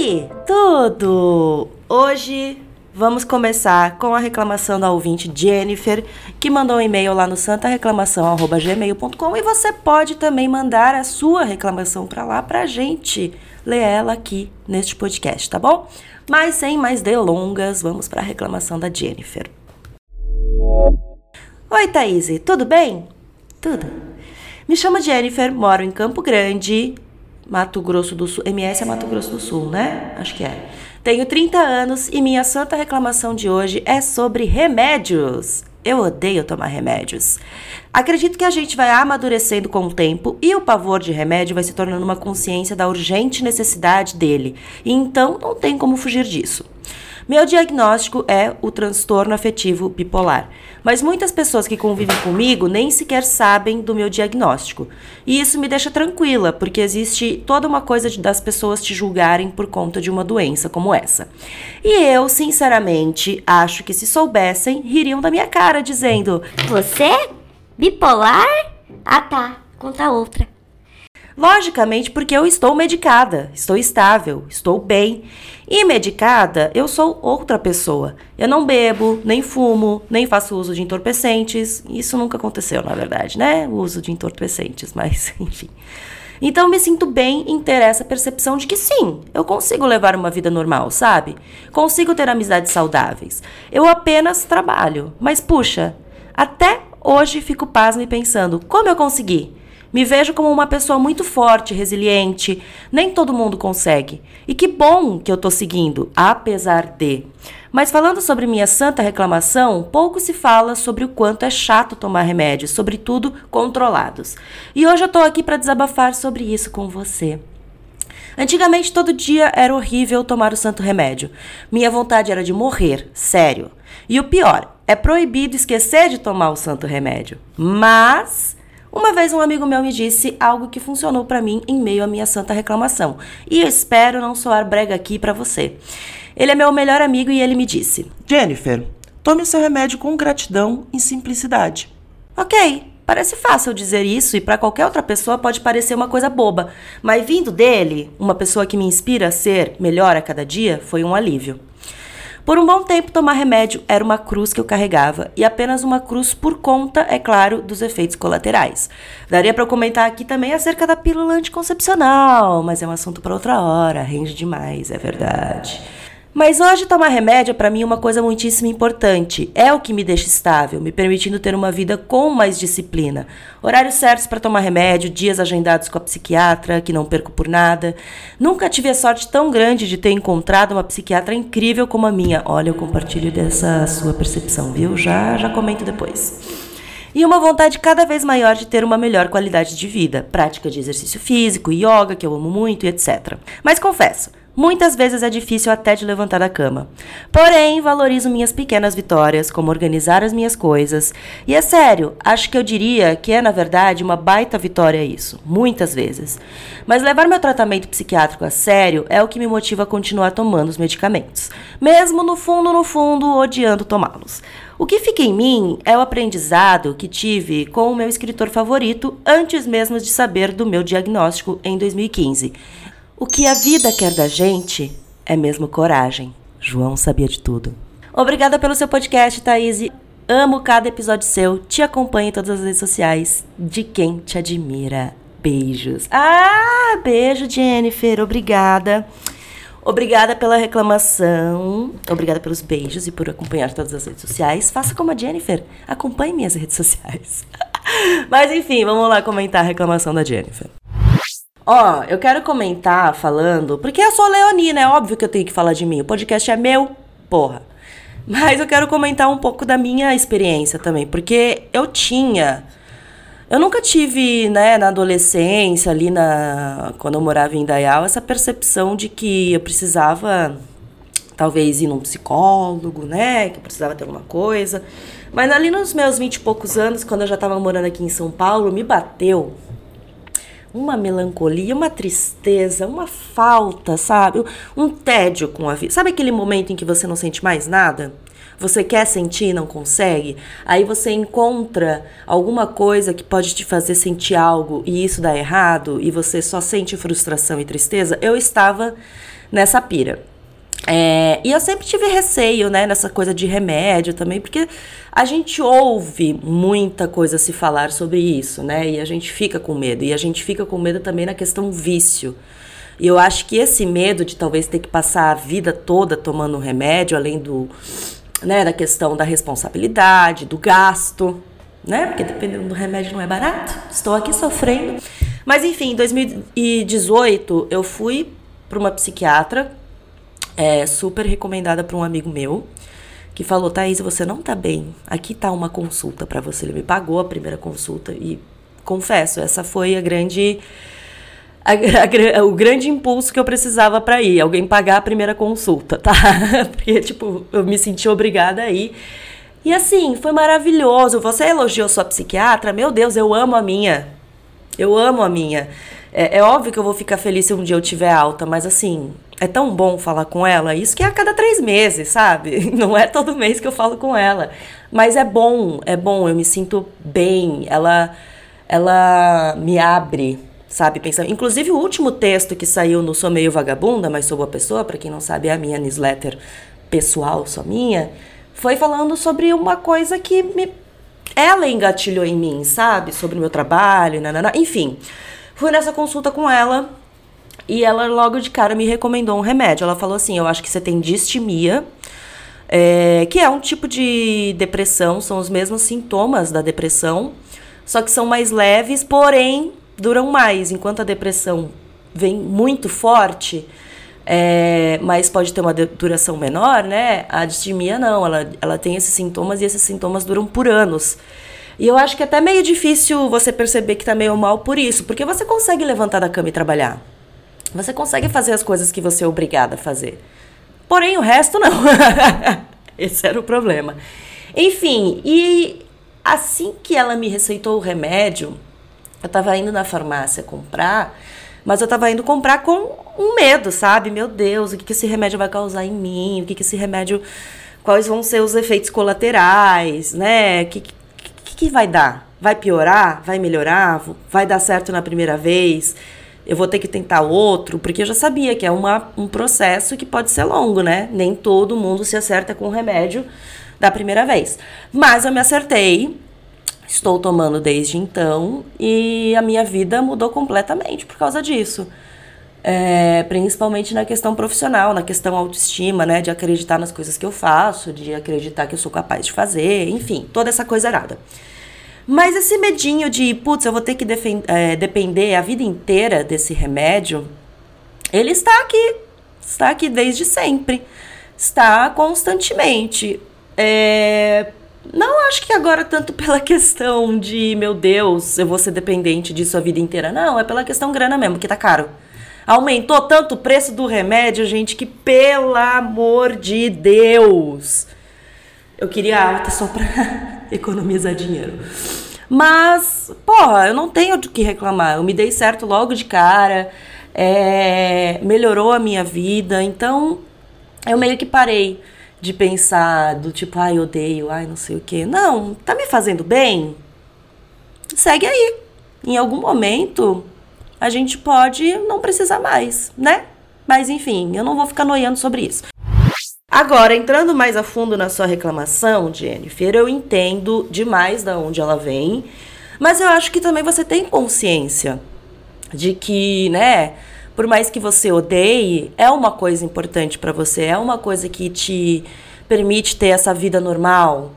aí, tudo? Hoje Vamos começar com a reclamação da ouvinte Jennifer, que mandou um e-mail lá no santareclamação@gmail.com e você pode também mandar a sua reclamação para lá pra gente ler ela aqui neste podcast, tá bom? Mas sem mais delongas, vamos para a reclamação da Jennifer. Oi, Thaís, tudo bem? Tudo. Me chamo Jennifer, moro em Campo Grande, Mato Grosso do Sul. MS é Mato Grosso do Sul, né? Acho que é. Tenho 30 anos e minha santa reclamação de hoje é sobre remédios. Eu odeio tomar remédios. Acredito que a gente vai amadurecendo com o tempo e o pavor de remédio vai se tornando uma consciência da urgente necessidade dele, e então não tem como fugir disso. Meu diagnóstico é o transtorno afetivo bipolar, mas muitas pessoas que convivem comigo nem sequer sabem do meu diagnóstico. E isso me deixa tranquila, porque existe toda uma coisa de, das pessoas te julgarem por conta de uma doença como essa. E eu, sinceramente, acho que se soubessem, ririam da minha cara, dizendo: Você? Bipolar? Ah tá, conta outra. Logicamente, porque eu estou medicada, estou estável, estou bem. E medicada, eu sou outra pessoa. Eu não bebo, nem fumo, nem faço uso de entorpecentes. Isso nunca aconteceu, na verdade, né? O uso de entorpecentes, mas enfim. Então me sinto bem em ter essa percepção de que sim, eu consigo levar uma vida normal, sabe? Consigo ter amizades saudáveis. Eu apenas trabalho. Mas puxa, até hoje fico pasmo e pensando, como eu consegui? Me vejo como uma pessoa muito forte, resiliente. Nem todo mundo consegue. E que bom que eu tô seguindo, apesar de. Mas falando sobre minha santa reclamação, pouco se fala sobre o quanto é chato tomar remédios, sobretudo controlados. E hoje eu tô aqui para desabafar sobre isso com você. Antigamente todo dia era horrível tomar o santo remédio. Minha vontade era de morrer, sério. E o pior, é proibido esquecer de tomar o santo remédio. Mas uma vez um amigo meu me disse algo que funcionou para mim em meio à minha santa reclamação, e eu espero não soar brega aqui para você. Ele é meu melhor amigo e ele me disse: Jennifer, tome o seu remédio com gratidão e simplicidade. Ok, parece fácil dizer isso e para qualquer outra pessoa pode parecer uma coisa boba, mas vindo dele, uma pessoa que me inspira a ser melhor a cada dia, foi um alívio. Por um bom tempo, tomar remédio era uma cruz que eu carregava, e apenas uma cruz por conta, é claro, dos efeitos colaterais. Daria para comentar aqui também acerca da pílula anticoncepcional, mas é um assunto para outra hora, rende demais, é verdade. Mas hoje tomar remédio é para mim uma coisa muitíssimo importante. É o que me deixa estável, me permitindo ter uma vida com mais disciplina. Horários certos para tomar remédio, dias agendados com a psiquiatra, que não perco por nada. Nunca tive a sorte tão grande de ter encontrado uma psiquiatra incrível como a minha. Olha, eu compartilho dessa sua percepção, viu? Já já comento depois e uma vontade cada vez maior de ter uma melhor qualidade de vida, prática de exercício físico, yoga, que eu amo muito, e etc. Mas confesso, Muitas vezes é difícil até de levantar da cama. Porém, valorizo minhas pequenas vitórias, como organizar as minhas coisas. E é sério, acho que eu diria que é, na verdade, uma baita vitória isso, muitas vezes. Mas levar meu tratamento psiquiátrico a sério é o que me motiva a continuar tomando os medicamentos, mesmo no fundo, no fundo, odiando tomá-los. O que fica em mim é o aprendizado que tive com o meu escritor favorito antes mesmo de saber do meu diagnóstico em 2015. O que a vida quer da gente é mesmo coragem. João sabia de tudo. Obrigada pelo seu podcast, Thaís. Amo cada episódio seu. Te acompanho em todas as redes sociais. De quem te admira. Beijos. Ah, beijo, Jennifer. Obrigada. Obrigada pela reclamação. Obrigada pelos beijos e por acompanhar todas as redes sociais. Faça como a Jennifer. Acompanhe minhas redes sociais. Mas enfim, vamos lá comentar a reclamação da Jennifer. Ó, eu quero comentar falando, porque eu sou leonina, é óbvio que eu tenho que falar de mim. O podcast é meu, porra. Mas eu quero comentar um pouco da minha experiência também, porque eu tinha Eu nunca tive, né, na adolescência, ali na quando eu morava em Dayal, essa percepção de que eu precisava talvez ir num psicólogo, né, que eu precisava ter alguma coisa. Mas ali nos meus vinte e poucos anos, quando eu já estava morando aqui em São Paulo, me bateu uma melancolia, uma tristeza, uma falta, sabe? Um tédio com a vida. Sabe aquele momento em que você não sente mais nada? Você quer sentir e não consegue? Aí você encontra alguma coisa que pode te fazer sentir algo e isso dá errado e você só sente frustração e tristeza? Eu estava nessa pira. É, e eu sempre tive receio, né, nessa coisa de remédio também, porque a gente ouve muita coisa se falar sobre isso, né, e a gente fica com medo. E a gente fica com medo também na questão vício. E eu acho que esse medo de talvez ter que passar a vida toda tomando remédio, além do, né, da questão da responsabilidade, do gasto, né, porque dependendo do remédio não é barato. Estou aqui sofrendo. Mas enfim, em 2018 eu fui para uma psiquiatra é, super recomendada por um amigo meu, que falou: Thaís, você não tá bem. Aqui tá uma consulta para você. Ele me pagou a primeira consulta e confesso, essa foi a grande. A, a, o grande impulso que eu precisava para ir, alguém pagar a primeira consulta, tá? Porque, tipo, eu me senti obrigada a ir. E assim, foi maravilhoso. Você elogiou sua psiquiatra? Meu Deus, eu amo a minha. Eu amo a minha. É, é óbvio que eu vou ficar feliz se um dia eu tiver alta, mas assim, é tão bom falar com ela. Isso que é a cada três meses, sabe? Não é todo mês que eu falo com ela. Mas é bom, é bom, eu me sinto bem. Ela, ela me abre, sabe? Pensando. Inclusive, o último texto que saiu no Sou Meio Vagabunda, mas sou boa pessoa, para quem não sabe, é a minha newsletter pessoal, só minha, foi falando sobre uma coisa que me. Ela engatilhou em mim, sabe? Sobre o meu trabalho, nanana. enfim. Fui nessa consulta com ela e ela logo de cara me recomendou um remédio. Ela falou assim: Eu acho que você tem distimia, é, que é um tipo de depressão, são os mesmos sintomas da depressão, só que são mais leves, porém duram mais. Enquanto a depressão vem muito forte, é, mas pode ter uma duração menor, né? A distimia não, ela, ela tem esses sintomas e esses sintomas duram por anos. E eu acho que é até meio difícil você perceber que tá meio mal por isso, porque você consegue levantar da cama e trabalhar. Você consegue fazer as coisas que você é obrigada a fazer. Porém, o resto não. Esse era o problema. Enfim, e assim que ela me receitou o remédio, eu tava indo na farmácia comprar, mas eu tava indo comprar com um medo, sabe? Meu Deus, o que, que esse remédio vai causar em mim? O que, que esse remédio. Quais vão ser os efeitos colaterais, né? Que, que vai dar? Vai piorar? Vai melhorar? Vai dar certo na primeira vez? Eu vou ter que tentar outro? Porque eu já sabia que é uma, um processo que pode ser longo, né? Nem todo mundo se acerta com o remédio da primeira vez. Mas eu me acertei, estou tomando desde então e a minha vida mudou completamente por causa disso. É, principalmente na questão profissional, na questão autoestima, né? De acreditar nas coisas que eu faço, de acreditar que eu sou capaz de fazer, enfim, toda essa coisa errada. Mas esse medinho de, putz, eu vou ter que é, depender a vida inteira desse remédio, ele está aqui. Está aqui desde sempre. Está constantemente. É, não acho que agora tanto pela questão de, meu Deus, eu vou ser dependente disso a vida inteira. Não, é pela questão grana mesmo, que tá caro. Aumentou tanto o preço do remédio, gente, que pelo amor de Deus. Eu queria alta só pra economizar dinheiro. Mas, porra, eu não tenho do que reclamar. Eu me dei certo logo de cara, é, melhorou a minha vida. Então, eu meio que parei de pensar do tipo, ai, odeio, ai, não sei o quê. Não, tá me fazendo bem? Segue aí. Em algum momento, a gente pode não precisar mais, né? Mas enfim, eu não vou ficar noiando sobre isso. Agora, entrando mais a fundo na sua reclamação, Jennifer, eu entendo demais da onde ela vem, mas eu acho que também você tem consciência de que, né, por mais que você odeie, é uma coisa importante para você, é uma coisa que te permite ter essa vida normal,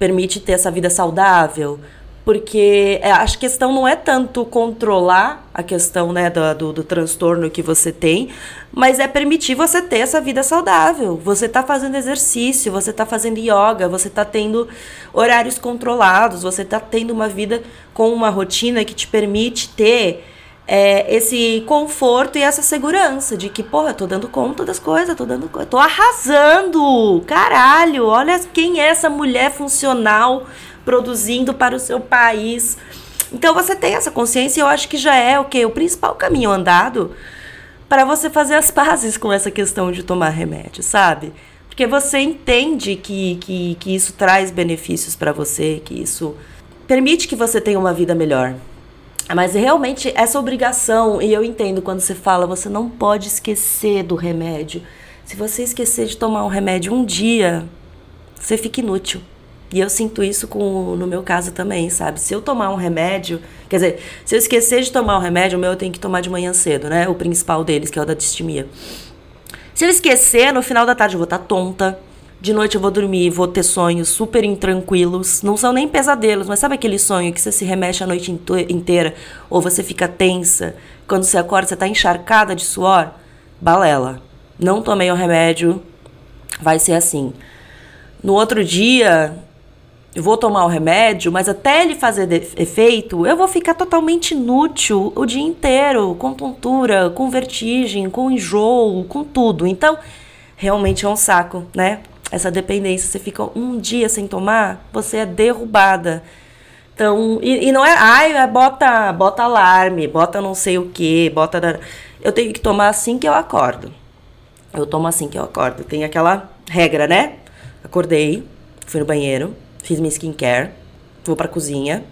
permite ter essa vida saudável, porque é, a questão não é tanto controlar a questão né, do, do, do, transtorno que você tem, mas é permitir você ter essa vida saudável. Você está fazendo exercício, você está fazendo yoga, você está tendo horários controlados, você está tendo uma vida com uma rotina que te permite ter é, esse conforto e essa segurança de que, porra, eu tô dando conta das coisas, tô dando tô arrasando! Caralho, olha quem é essa mulher funcional produzindo para o seu país. Então você tem essa consciência e eu acho que já é o que o principal caminho andado para você fazer as pazes com essa questão de tomar remédio, sabe? Porque você entende que, que, que isso traz benefícios para você, que isso permite que você tenha uma vida melhor. Mas realmente essa obrigação, e eu entendo quando você fala, você não pode esquecer do remédio. Se você esquecer de tomar um remédio um dia, você fica inútil. E eu sinto isso com, no meu caso também, sabe? Se eu tomar um remédio, quer dizer, se eu esquecer de tomar o remédio, o meu eu tenho que tomar de manhã cedo, né? O principal deles, que é o da distimia. Se eu esquecer, no final da tarde eu vou estar tá tonta. De noite eu vou dormir, vou ter sonhos super intranquilos. Não são nem pesadelos, mas sabe aquele sonho que você se remexe a noite inteira ou você fica tensa? Quando você acorda, você tá encharcada de suor? Balela. Não tomei o remédio, vai ser assim. No outro dia, eu vou tomar o remédio, mas até ele fazer efeito, eu vou ficar totalmente inútil o dia inteiro, com tontura, com vertigem, com enjoo, com tudo. Então, realmente é um saco, né? Essa dependência, você fica um dia sem tomar, você é derrubada. Então, e, e não é, ai, é, bota, bota alarme, bota não sei o que, bota. Eu tenho que tomar assim que eu acordo. Eu tomo assim que eu acordo. Tem aquela regra, né? Acordei, fui no banheiro, fiz minha skincare, vou pra cozinha,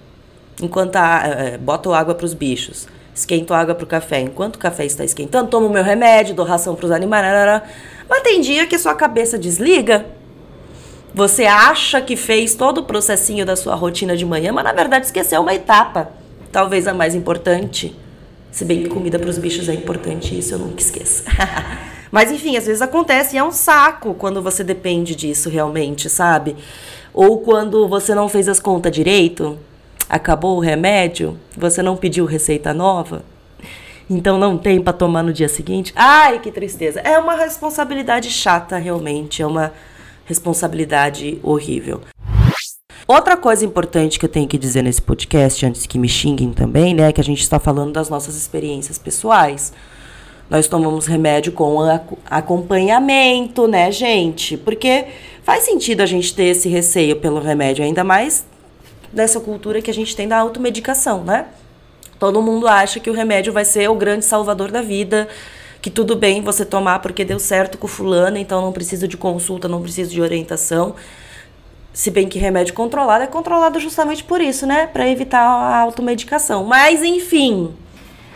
enquanto a, é, boto água para os bichos, esquento água pro café. Enquanto o café está esquentando, tomo meu remédio, dou ração pros animais. Mas tem dia que sua cabeça desliga. Você acha que fez todo o processinho da sua rotina de manhã, mas na verdade esqueceu uma etapa, talvez a mais importante. Se bem que comida para os bichos é importante, isso eu nunca esqueço. mas enfim, às vezes acontece e é um saco quando você depende disso realmente, sabe? Ou quando você não fez as contas direito, acabou o remédio, você não pediu receita nova, então não tem para tomar no dia seguinte. Ai, que tristeza. É uma responsabilidade chata, realmente. É uma responsabilidade horrível. Outra coisa importante que eu tenho que dizer nesse podcast, antes que me xinguem também, né, é que a gente está falando das nossas experiências pessoais. Nós tomamos remédio com acompanhamento, né, gente? Porque faz sentido a gente ter esse receio pelo remédio, ainda mais dessa cultura que a gente tem da automedicação, né? Todo mundo acha que o remédio vai ser o grande salvador da vida, que tudo bem você tomar porque deu certo com fulano, então não precisa de consulta, não precisa de orientação. Se bem que remédio controlado é controlado justamente por isso, né? Para evitar a automedicação. Mas enfim,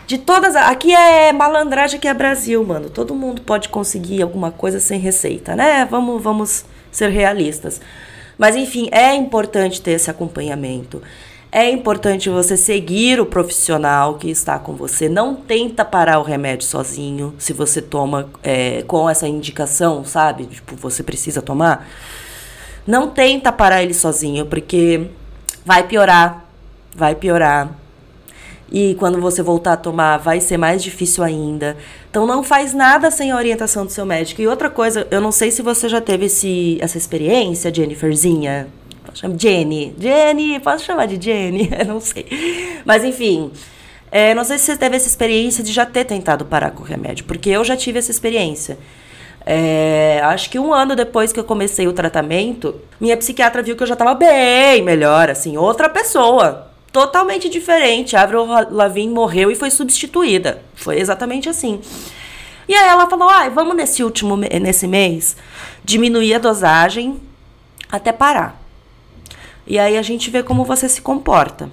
de todas. Aqui é malandragem, aqui é Brasil, mano. Todo mundo pode conseguir alguma coisa sem receita, né? Vamos, vamos ser realistas. Mas enfim, é importante ter esse acompanhamento. É importante você seguir o profissional que está com você. Não tenta parar o remédio sozinho. Se você toma é, com essa indicação, sabe? Tipo, você precisa tomar. Não tenta parar ele sozinho, porque vai piorar. Vai piorar. E quando você voltar a tomar, vai ser mais difícil ainda. Então não faz nada sem a orientação do seu médico. E outra coisa, eu não sei se você já teve esse, essa experiência, Jenniferzinha. Jenny. Jenny, posso chamar de Jenny? não sei. Mas enfim. É, não sei se você teve essa experiência de já ter tentado parar com o remédio, porque eu já tive essa experiência. É, acho que um ano depois que eu comecei o tratamento, minha psiquiatra viu que eu já estava bem melhor, assim, outra pessoa. Totalmente diferente. A Avril Lavigne morreu e foi substituída. Foi exatamente assim. E aí ela falou: ah, vamos nesse último nesse mês diminuir a dosagem até parar. E aí a gente vê como você se comporta.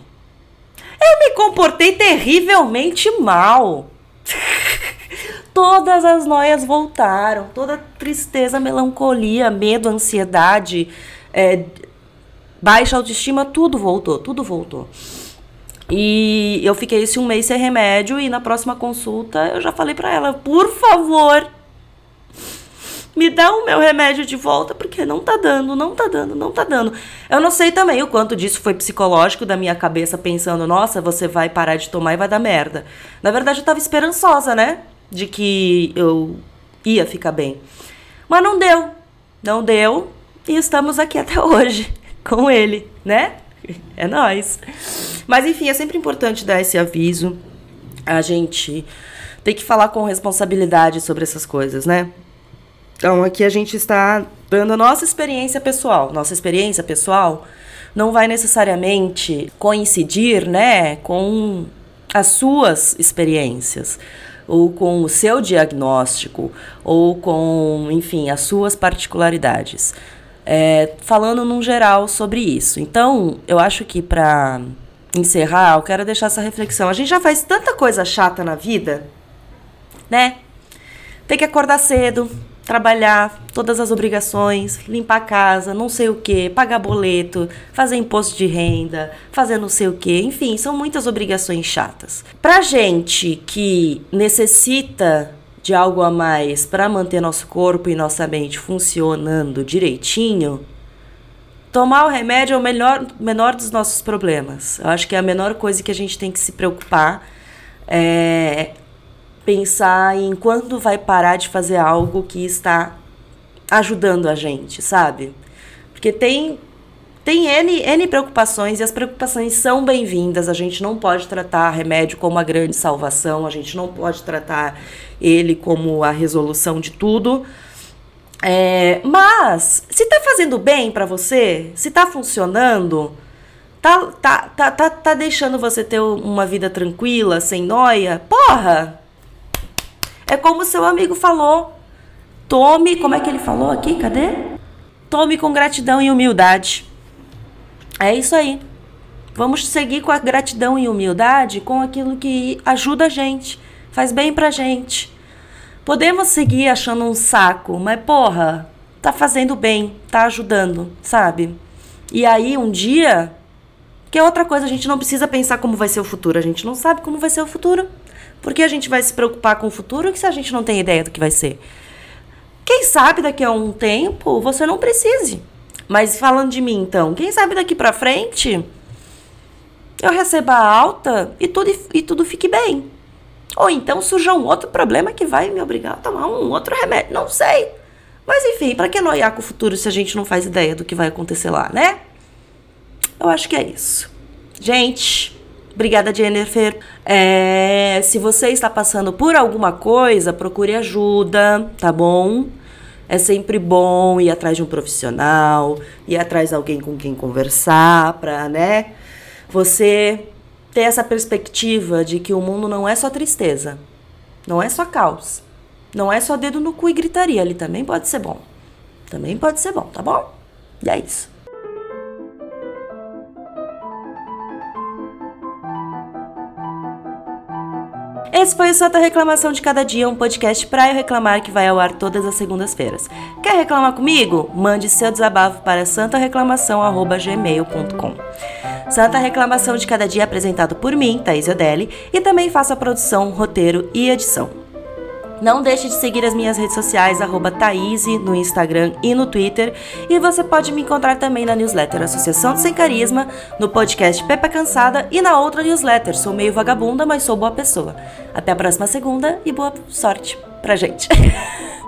Eu me comportei terrivelmente mal. Todas as noias voltaram, toda tristeza, melancolia, medo, ansiedade, é, baixa autoestima, tudo voltou, tudo voltou. E eu fiquei esse um mês sem remédio e na próxima consulta eu já falei para ela, por favor, me dá o meu remédio de volta, porque não tá dando, não tá dando, não tá dando. Eu não sei também o quanto disso foi psicológico da minha cabeça pensando, nossa, você vai parar de tomar e vai dar merda. Na verdade, eu tava esperançosa, né? De que eu ia ficar bem. Mas não deu. Não deu. E estamos aqui até hoje com ele, né? É nós. Mas enfim, é sempre importante dar esse aviso. A gente tem que falar com responsabilidade sobre essas coisas, né? Então, aqui a gente está dando a nossa experiência pessoal. Nossa experiência pessoal não vai necessariamente coincidir, né, com as suas experiências ou com o seu diagnóstico ou com, enfim, as suas particularidades. É, falando num geral sobre isso. Então, eu acho que para encerrar, eu quero deixar essa reflexão. A gente já faz tanta coisa chata na vida, né? Tem que acordar cedo, trabalhar, todas as obrigações, limpar a casa, não sei o que, pagar boleto, fazer imposto de renda, fazer não sei o que, enfim, são muitas obrigações chatas. Pra gente que necessita de algo a mais para manter nosso corpo e nossa mente funcionando direitinho, tomar o remédio é o melhor, menor dos nossos problemas. Eu acho que é a menor coisa que a gente tem que se preocupar é pensar em quando vai parar de fazer algo que está ajudando a gente, sabe? Porque tem tem N, N preocupações e as preocupações são bem-vindas. A gente não pode tratar remédio como a grande salvação, a gente não pode tratar ele como a resolução de tudo. É, mas, se tá fazendo bem para você, se tá funcionando, tá, tá, tá, tá, tá deixando você ter uma vida tranquila, sem noia, porra! É como seu amigo falou. Tome, como é que ele falou aqui? Cadê? Tome com gratidão e humildade. É isso aí. Vamos seguir com a gratidão e humildade com aquilo que ajuda a gente, faz bem pra gente. Podemos seguir achando um saco, mas porra, tá fazendo bem, tá ajudando, sabe? E aí um dia, que é outra coisa, a gente não precisa pensar como vai ser o futuro, a gente não sabe como vai ser o futuro. Por que a gente vai se preocupar com o futuro se a gente não tem ideia do que vai ser? Quem sabe daqui a um tempo você não precise. Mas falando de mim então, quem sabe daqui para frente eu receba alta e tudo, e tudo fique bem. Ou então surja um outro problema que vai me obrigar a tomar um outro remédio, não sei. Mas enfim, para que noiar com o futuro se a gente não faz ideia do que vai acontecer lá, né? Eu acho que é isso. Gente, Obrigada, Jennifer. É, se você está passando por alguma coisa, procure ajuda, tá bom? É sempre bom ir atrás de um profissional, ir atrás de alguém com quem conversar, para, né? Você ter essa perspectiva de que o mundo não é só tristeza, não é só caos, não é só dedo no cu e gritaria, ele também pode ser bom. Também pode ser bom, tá bom? E é isso. Esse foi o Santa Reclamação de Cada Dia, um podcast pra eu reclamar que vai ao ar todas as segundas-feiras. Quer reclamar comigo? Mande seu desabafo para santareclamação.gmail.com Santa Reclamação de Cada Dia é apresentado por mim, Thaís Odelli, e também faço a produção, roteiro e edição. Não deixe de seguir as minhas redes sociais, arroba no Instagram e no Twitter. E você pode me encontrar também na newsletter Associação de Sem Carisma, no podcast Pepa Cansada e na outra newsletter Sou Meio Vagabunda, mas Sou Boa Pessoa. Até a próxima segunda e boa sorte pra gente!